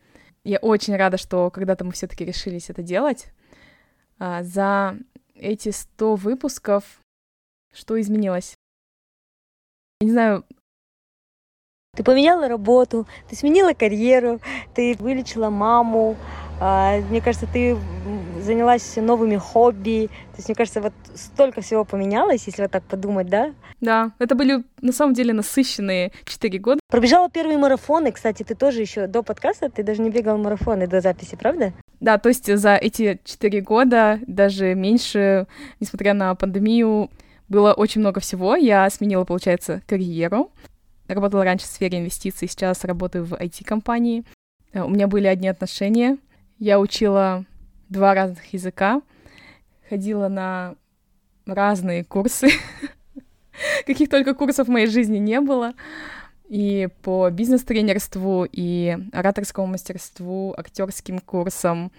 я очень рада, что когда-то мы все-таки решились это делать. А, за эти 100 выпусков что изменилось? Я не знаю, ты поменяла работу, ты сменила карьеру, ты вылечила маму. А, мне кажется, ты занялась новыми хобби. То есть, мне кажется, вот столько всего поменялось, если вот так подумать, да? Да, это были на самом деле насыщенные четыре года. Пробежала первые марафоны, кстати, ты тоже еще до подкаста, ты даже не бегал марафоны до записи, правда? Да, то есть за эти четыре года, даже меньше, несмотря на пандемию, было очень много всего. Я сменила, получается, карьеру. Работала раньше в сфере инвестиций, сейчас работаю в IT-компании. Э, у меня были одни отношения. Я учила два разных языка, ходила на разные курсы. каких только курсов в моей жизни не было. И по бизнес-тренерству, и ораторскому мастерству, актерским курсам,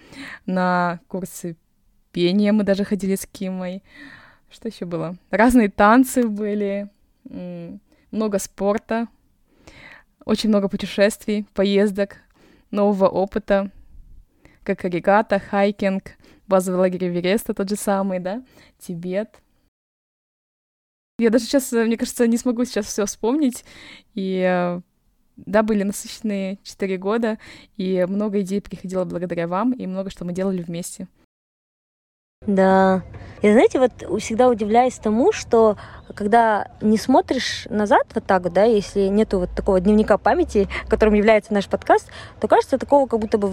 на курсы пения мы даже ходили с Кимой. Что еще было? Разные танцы были, много спорта, очень много путешествий, поездок, нового опыта, как регата, хайкинг, базовый лагерь Эвереста тот же самый, да, Тибет. Я даже сейчас, мне кажется, не смогу сейчас все вспомнить. И э, да, были насыщенные четыре года, и много идей приходило благодаря вам, и много что мы делали вместе. Да. И знаете, вот всегда удивляюсь тому, что когда не смотришь назад вот так вот, да, если нету вот такого дневника памяти, которым является наш подкаст, то кажется, такого как будто бы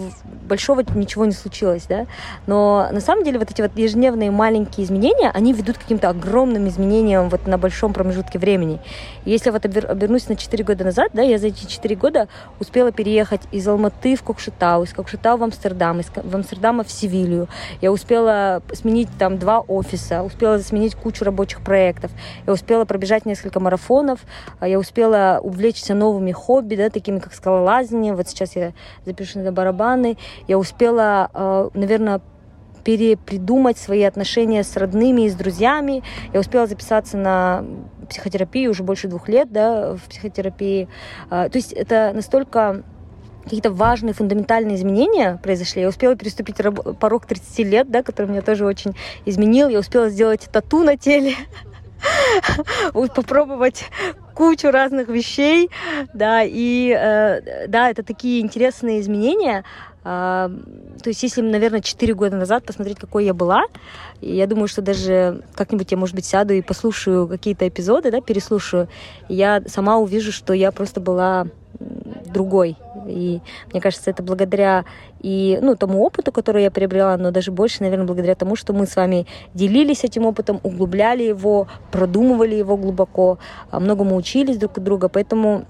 большого ничего не случилось, да. Но на самом деле вот эти вот ежедневные маленькие изменения, они ведут к каким-то огромным изменениям вот на большом промежутке времени. Если вот обернусь на 4 года назад, да, я за эти 4 года успела переехать из Алматы в Кокшетау, из Кокшетау в Амстердам, из в Амстердама в Севилью. Я успела сменить там два офиса, успела сменить кучу рабочих проектов. Я успела пробежать несколько марафонов, а я успела увлечься новыми хобби, да, такими как скалолазание. Вот сейчас я запишу на барабаны. Я успела, а, наверное, перепридумать свои отношения с родными и с друзьями. Я успела записаться на психотерапию уже больше двух лет, да, в психотерапии. А, то есть это настолько какие-то важные фундаментальные изменения произошли. Я успела переступить порог 30 лет, да, который меня тоже очень изменил. Я успела сделать тату на теле. попробовать кучу разных вещей, да, и э, да, это такие интересные изменения. Э, то есть, если, наверное, 4 года назад посмотреть, какой я была, я думаю, что даже как-нибудь я, может быть, сяду и послушаю какие-то эпизоды, да, переслушаю, я сама увижу, что я просто была другой. И мне кажется, это благодаря и ну, тому опыту, который я приобрела, но даже больше, наверное, благодаря тому, что мы с вами делились этим опытом, углубляли его, продумывали его глубоко, а, многому учились друг от друга. Поэтому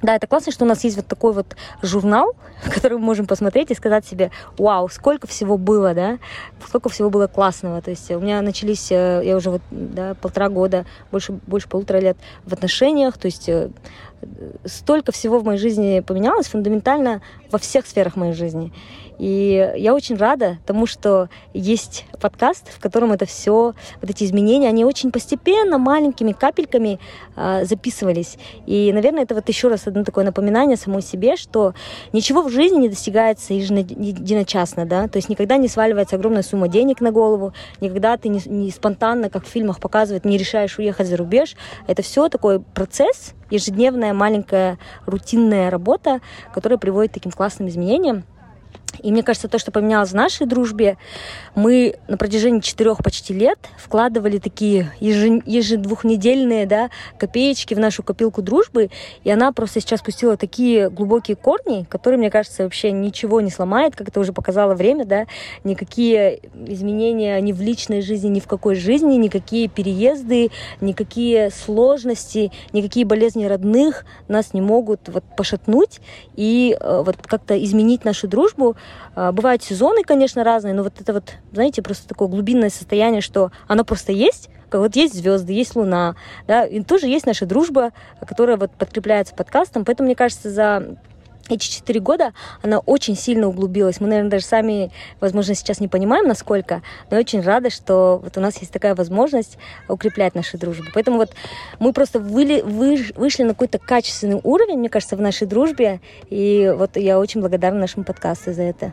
да, это классно, что у нас есть вот такой вот журнал, который мы можем посмотреть и сказать себе, вау, сколько всего было, да, сколько всего было классного. То есть у меня начались, э, я уже вот, да, полтора года, больше, больше полутора лет в отношениях, то есть э, столько всего в моей жизни поменялось фундаментально во всех сферах моей жизни. И я очень рада тому, что есть подкаст, в котором это все, вот эти изменения, они очень постепенно, маленькими капельками э, записывались. И, наверное, это вот еще раз одно такое напоминание самой себе, что ничего в жизни не достигается единочасно, да, то есть никогда не сваливается огромная сумма денег на голову, никогда ты не, не спонтанно, как в фильмах показывают, не решаешь уехать за рубеж. Это все такой процесс, ежедневная маленькая рутинная работа, которая приводит к таким классным изменениям. И мне кажется, то, что поменялось в нашей дружбе, мы на протяжении четырех почти лет вкладывали такие ежедвухнедельные да, копеечки в нашу копилку дружбы, и она просто сейчас пустила такие глубокие корни, которые, мне кажется, вообще ничего не сломает, как это уже показало время, да, никакие изменения ни в личной жизни, ни в какой жизни, никакие переезды, никакие сложности, никакие болезни родных нас не могут вот пошатнуть и э, вот как-то изменить нашу дружбу, бывают сезоны, конечно, разные, но вот это вот, знаете, просто такое глубинное состояние, что оно просто есть, как вот есть звезды, есть луна, да, и тоже есть наша дружба, которая вот подкрепляется подкастом, поэтому, мне кажется, за эти четыре года она очень сильно углубилась. Мы, наверное, даже сами, возможно, сейчас не понимаем, насколько, но очень рада, что вот у нас есть такая возможность укреплять нашу дружбу. Поэтому вот мы просто выли, вы, вышли на какой-то качественный уровень, мне кажется, в нашей дружбе, и вот я очень благодарна нашему подкасту за это.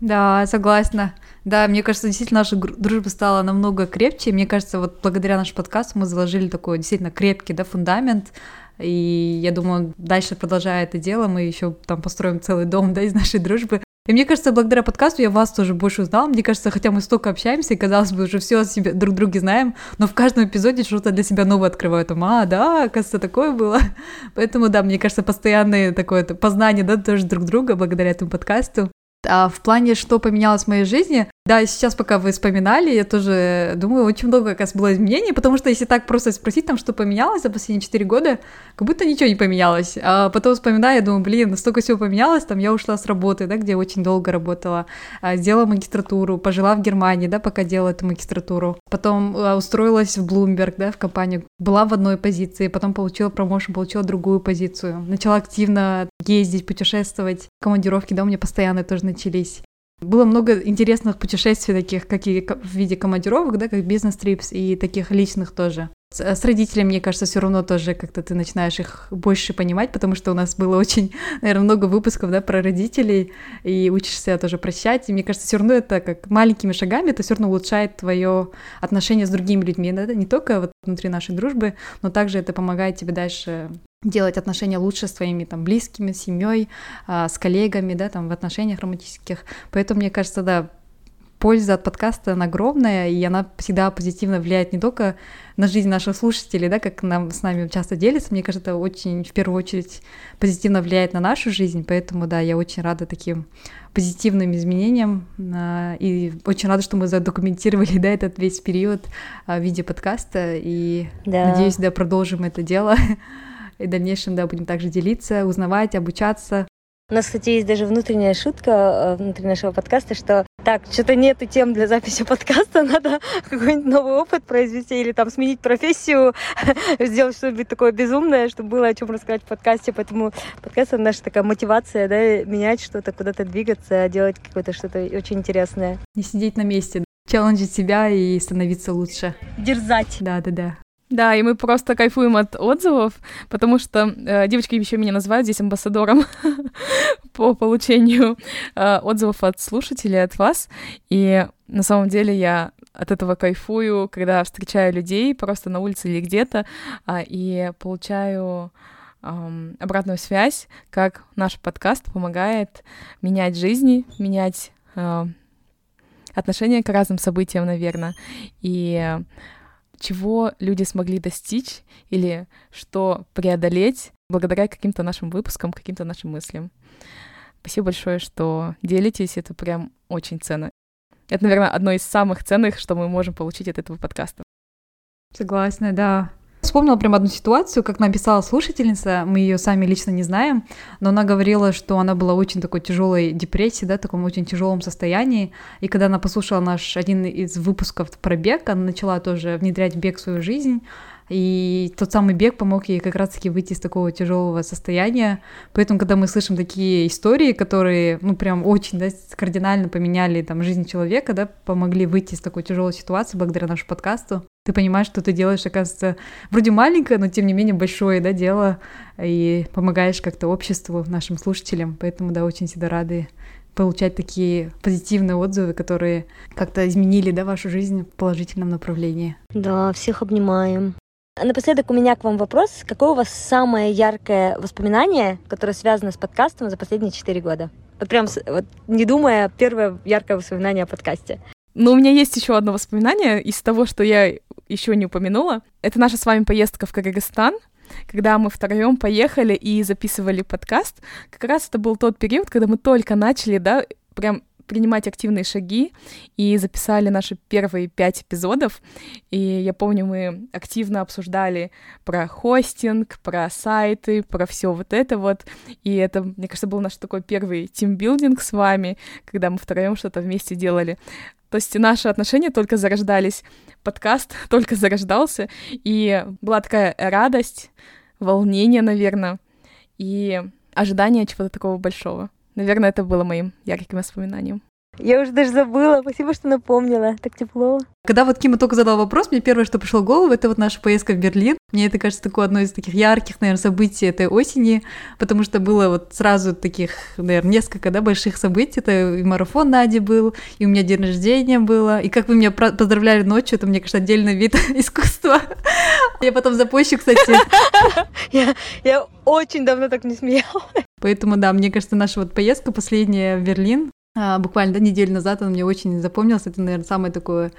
Да, согласна. Да, мне кажется, действительно наша дружба стала намного крепче. Мне кажется, вот благодаря нашему подкасту мы заложили такой действительно крепкий да, фундамент. И я думаю, дальше продолжая это дело, мы еще там построим целый дом да, из нашей дружбы. И мне кажется, благодаря подкасту я вас тоже больше узнала. Мне кажется, хотя мы столько общаемся, и казалось бы, уже все о себе друг друге знаем, но в каждом эпизоде что-то для себя новое открываю. Там, а, да, оказывается, такое было. Поэтому, да, мне кажется, постоянное такое познание, да, тоже друг друга благодаря этому подкасту. А в плане, что поменялось в моей жизни, Да, сейчас, пока вы вспоминали, я тоже думаю, очень много, как раз, было изменений, потому что если так просто спросить, там, что поменялось за последние 4 года, как будто ничего не поменялось. А потом вспоминаю, я думаю, блин, настолько всего поменялось, там, я ушла с работы, да, где очень долго работала, а, сделала магистратуру, пожила в Германии, да, пока делала эту магистратуру. Потом а, устроилась в Bloomberg, да, в компанию, была в одной позиции, потом получила промоушен, получила другую позицию. Начала активно ездить, путешествовать, командировки, да, у меня постоянно тоже начались. Было много интересных путешествий таких, как и в виде командировок, да, как бизнес-трипс, и таких личных тоже. С, с родителями, мне кажется, все равно тоже как-то ты начинаешь их больше понимать, потому что у нас было очень, наверное, много выпусков, да, про родителей, и учишься тоже прощать. И мне кажется, все равно это как маленькими шагами, это все равно улучшает твое отношение с другими людьми, да, не только вот внутри нашей дружбы, но также это помогает тебе дальше делать отношения лучше с твоими там близкими, семьей, а, с коллегами, да, там в отношениях романтических. Поэтому мне кажется, да, польза от подкаста она огромная, и она всегда позитивно влияет не только на жизнь наших слушателей, да, как нам с нами часто делится, мне кажется, это очень в первую очередь позитивно влияет на нашу жизнь, поэтому, да, я очень рада таким позитивным изменениям, а, и очень рада, что мы задокументировали, да, этот весь период а, в виде подкаста, и да. надеюсь, да, продолжим это дело и в дальнейшем, да, будем также делиться, узнавать, обучаться. У нас, кстати, есть даже внутренняя шутка э, внутри нашего подкаста, что так, что-то нету тем для записи подкаста, надо какой-нибудь новый опыт произвести или там сменить профессию, сделать что-нибудь такое безумное, чтобы было о чем рассказать в подкасте. Поэтому подкаст — это наша такая мотивация, да, менять что-то, куда-то двигаться, делать какое-то что-то очень интересное. Не сидеть на месте, челленджить себя и становиться лучше. Дерзать. Да-да-да. Да, и мы просто кайфуем от отзывов, потому что э, девочки еще меня называют здесь амбассадором по получению э, отзывов от слушателей, от вас. И на самом деле я от этого кайфую, когда встречаю людей просто на улице или где-то, э, и получаю э, обратную связь, как наш подкаст помогает менять жизни, менять э, отношение к разным событиям, наверное. И чего люди смогли достичь или что преодолеть благодаря каким-то нашим выпускам, каким-то нашим мыслям. Спасибо большое, что делитесь, это прям очень ценно. Это, наверное, одно из самых ценных, что мы можем получить от этого подкаста. Согласна, да. Вспомнила прям одну ситуацию, как написала слушательница, мы ее сами лично не знаем, но она говорила, что она была очень такой тяжелой депрессии, да, таком очень тяжелом состоянии, и когда она послушала наш один из выпусков про бег, она начала тоже внедрять бег в свою жизнь, и тот самый бег помог ей как раз-таки выйти из такого тяжелого состояния. Поэтому, когда мы слышим такие истории, которые, ну, прям очень, да, кардинально поменяли там жизнь человека, да, помогли выйти из такой тяжелой ситуации благодаря нашему подкасту, ты понимаешь, что ты делаешь, оказывается, вроде маленькое, но тем не менее большое, да, дело, и помогаешь как-то обществу, нашим слушателям. Поэтому, да, очень всегда рады получать такие позитивные отзывы, которые как-то изменили, да, вашу жизнь в положительном направлении. Да, всех обнимаем. Напоследок у меня к вам вопрос. Какое у вас самое яркое воспоминание, которое связано с подкастом за последние четыре года? Вот прям, вот, не думая, первое яркое воспоминание о подкасте. Ну, у меня есть еще одно воспоминание из того, что я еще не упомянула. Это наша с вами поездка в Кыргызстан, когда мы втроем поехали и записывали подкаст. Как раз это был тот период, когда мы только начали, да, прям принимать активные шаги и записали наши первые пять эпизодов. И я помню, мы активно обсуждали про хостинг, про сайты, про все вот это вот. И это, мне кажется, был наш такой первый тимбилдинг с вами, когда мы втроем что-то вместе делали. То есть наши отношения только зарождались, подкаст только зарождался, и была такая радость, волнение, наверное, и ожидание чего-то такого большого. Наверное, это было моим ярким воспоминанием. Я уже даже забыла. Спасибо, что напомнила. Так тепло. Когда вот Кима только задал вопрос, мне первое, что пришло в голову, это вот наша поездка в Берлин. Мне это кажется такое одно из таких ярких, наверное, событий этой осени, потому что было вот сразу таких, наверное, несколько, да, больших событий. Это и марафон Нади был, и у меня день рождения было, и как вы меня поздравляли ночью, это, мне кажется, отдельный вид искусства. Я потом запущу, кстати. Я очень давно так не смеялась. Поэтому, да, мне кажется, наша вот поездка последняя в Берлин, а, буквально да, неделю назад он мне очень запомнился. Это, наверное, самое такое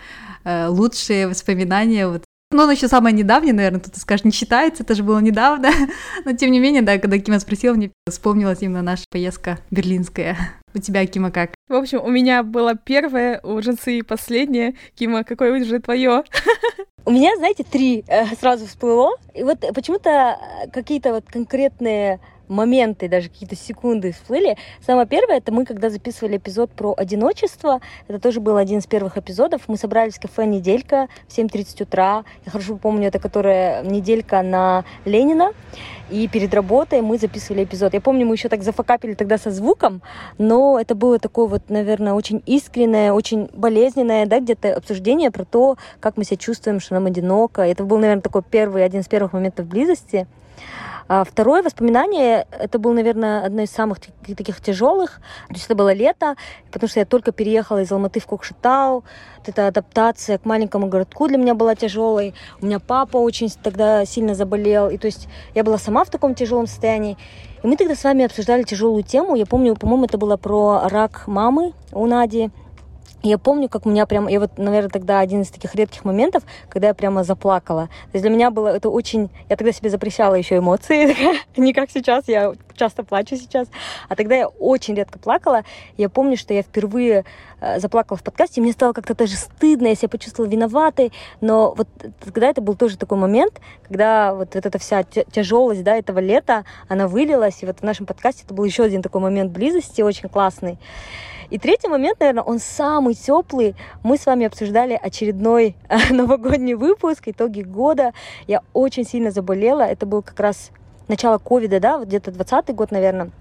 э, лучшее воспоминание. Вот. Ну, оно еще самое недавнее, наверное, кто-то скажет, не считается, это же было недавно. Но тем не менее, да, когда Кима спросил, мне вспомнилась именно наша поездка берлинская. У тебя, Кима, как? В общем, у меня было первое, у Джинсы последнее. Кима, какое уже твое? У меня, знаете, три э, сразу всплыло. И вот почему-то какие-то вот конкретные моменты, даже какие-то секунды всплыли. Самое первое, это мы, когда записывали эпизод про одиночество, это тоже был один из первых эпизодов, мы собрались в кафе «Неделька» в 7.30 утра. Я хорошо помню, это которая неделька на Ленина. И перед работой мы записывали эпизод. Я помню, мы еще так зафакапили тогда со звуком, но это было такое вот, наверное, очень искреннее, очень болезненное, да, где-то обсуждение про то, как мы себя чувствуем, что нам одиноко. Это был, наверное, такой первый, один из первых моментов близости. А второе воспоминание, это был, наверное, одно из самых таких тяжелых. То есть это было лето, потому что я только переехала из Алматы в Кокшетау. Вот эта адаптация к маленькому городку для меня была тяжелой. У меня папа очень тогда сильно заболел. И то есть я была сама в таком тяжелом состоянии. И мы тогда с вами обсуждали тяжелую тему. Я помню, по-моему, это было про рак мамы у Нади я помню, как у меня прям, я вот, наверное, тогда один из таких редких моментов, когда я прямо заплакала. То есть для меня было это очень... Я тогда себе запрещала еще эмоции, не как сейчас, я часто плачу сейчас. А тогда я очень редко плакала. Я помню, что я впервые э, заплакала в подкасте, и мне стало как-то даже стыдно, я себя почувствовала виноватой. Но вот тогда это был тоже такой момент, когда вот, эта вся тяжелость да, этого лета, она вылилась. И вот в нашем подкасте это был еще один такой момент близости, очень классный. И третий момент, наверное, он самый теплый. Мы с вами обсуждали очередной э, новогодний выпуск, итоги года. Я очень сильно заболела. Это был как раз начало ковида, да, вот где-то 20 год, наверное.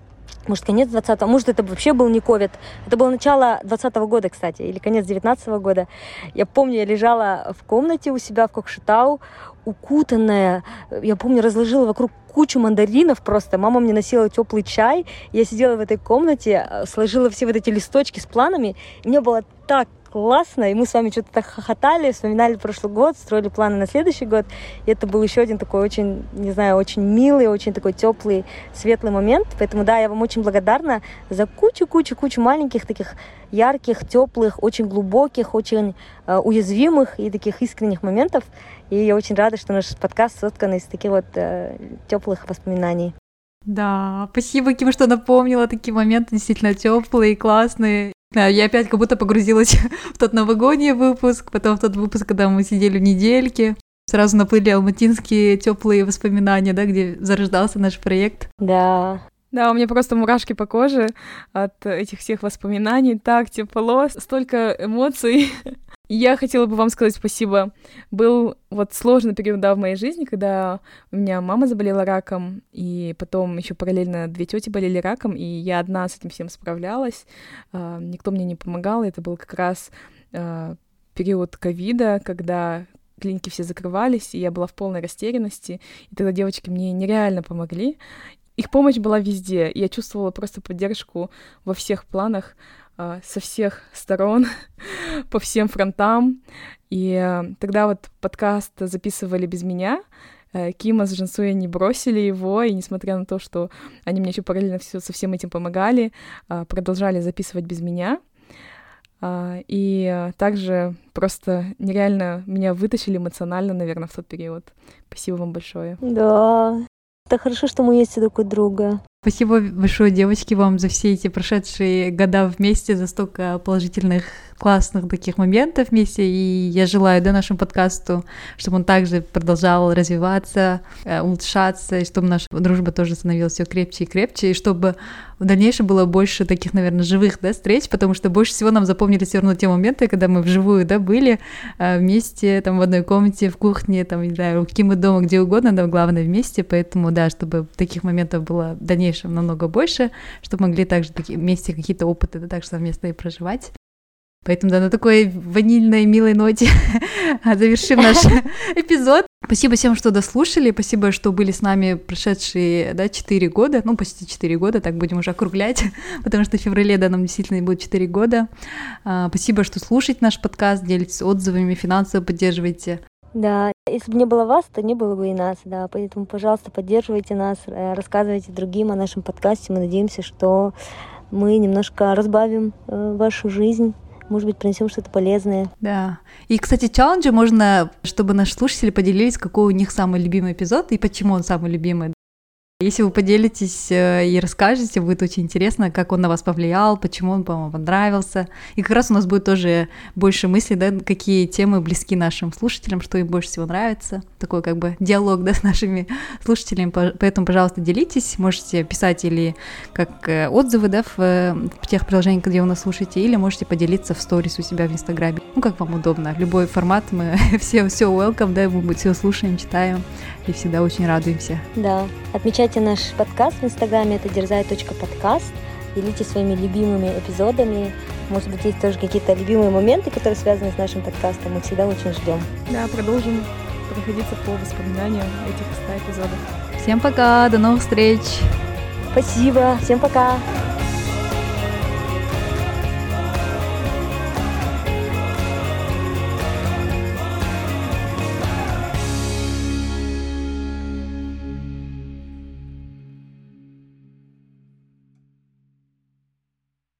Может, конец 20-го, может, это вообще был не ковид. Это было начало 20 -го года, кстати, или конец 19 -го года. Я помню, я лежала в комнате у себя в Кокшетау, укутанная, я помню, разложила вокруг кучу мандаринов просто. Мама мне носила теплый чай. Я сидела в этой комнате, сложила все вот эти листочки с планами. И мне было так классно, и мы с вами что-то так хохотали, вспоминали прошлый год, строили планы на следующий год, и это был еще один такой очень, не знаю, очень милый, очень такой теплый, светлый момент, поэтому да, я вам очень благодарна за кучу-кучу-кучу маленьких таких ярких, теплых, очень глубоких, очень э, уязвимых и таких искренних моментов, и я очень рада, что наш подкаст соткан из таких вот э, теплых воспоминаний. Да, спасибо, Ким, что напомнила такие моменты действительно теплые и классные. Я опять как будто погрузилась в тот новогодний выпуск, потом в тот выпуск, когда мы сидели в недельке. Сразу наплыли алматинские теплые воспоминания, да, где зарождался наш проект. Да. Да, у меня просто мурашки по коже от этих всех воспоминаний. Так тепло, столько эмоций. Я хотела бы вам сказать спасибо. Был вот сложный период да, в моей жизни, когда у меня мама заболела раком, и потом еще параллельно две тети болели раком, и я одна с этим всем справлялась. Uh, никто мне не помогал. Это был как раз uh, период ковида, когда клиники все закрывались, и я была в полной растерянности. И тогда девочки мне нереально помогли. Их помощь была везде. Я чувствовала просто поддержку во всех планах. А, со всех сторон, по всем фронтам. И э, тогда вот подкаст записывали без меня. Э, Кима с Жансуя не бросили его, и несмотря на то, что они мне еще параллельно все, со всем этим помогали, а, продолжали записывать без меня. А, и также просто нереально меня вытащили эмоционально, наверное, в тот период. Спасибо вам большое. Да, это хорошо, что мы есть друг у друга. Спасибо большое, девочки, вам за все эти прошедшие года вместе, за столько положительных, классных таких моментов вместе. И я желаю да, нашему подкасту, чтобы он также продолжал развиваться, э, улучшаться, и чтобы наша дружба тоже становилась все крепче и крепче, и чтобы в дальнейшем было больше таких, наверное, живых да, встреч, потому что больше всего нам запомнились все равно те моменты, когда мы вживую да, были э, вместе, там, в одной комнате, в кухне, там, не знаю, у Кимы дома, где угодно, но главное вместе, поэтому, да, чтобы таких моментов было в дальнейшем дальнейшем намного больше, чтобы могли также такие, вместе какие-то опыты да, также совместные проживать. Поэтому, да, на такой ванильной, милой ноте завершим наш эпизод. Спасибо всем, что дослушали, спасибо, что были с нами прошедшие, да, 4 года, ну, почти 4 года, так будем уже округлять, потому что в феврале, да, нам действительно будет 4 года. А, спасибо, что слушаете наш подкаст, делитесь отзывами, финансово поддерживайте. Да, если бы не было вас, то не было бы и нас, да. Поэтому, пожалуйста, поддерживайте нас, э, рассказывайте другим о нашем подкасте. Мы надеемся, что мы немножко разбавим э, вашу жизнь может быть, принесем что-то полезное. Да. И, кстати, челленджи можно, чтобы наши слушатели поделились, какой у них самый любимый эпизод и почему он самый любимый. Если вы поделитесь э, и расскажете, будет очень интересно, как он на вас повлиял, почему он вам понравился. И как раз у нас будет тоже больше мыслей, да, какие темы близки нашим слушателям, что им больше всего нравится. Такой как бы диалог, да, с нашими слушателями. Поэтому, пожалуйста, делитесь. Можете писать или как э, отзывы, да, в, в тех приложениях, где вы нас слушаете, или можете поделиться в сторис у себя в Инстаграме. Ну, как вам удобно. Любой формат мы все, все welcome, да, мы все слушаем, читаем и всегда очень радуемся. Да. Отмечайте наш подкаст в Инстаграме, это дерзай.подкаст. Делитесь своими любимыми эпизодами. Может быть, есть тоже какие-то любимые моменты, которые связаны с нашим подкастом. Мы всегда очень ждем. Да, продолжим проходиться по воспоминаниям этих 100 эпизодов. Всем пока, до новых встреч! Спасибо, всем пока!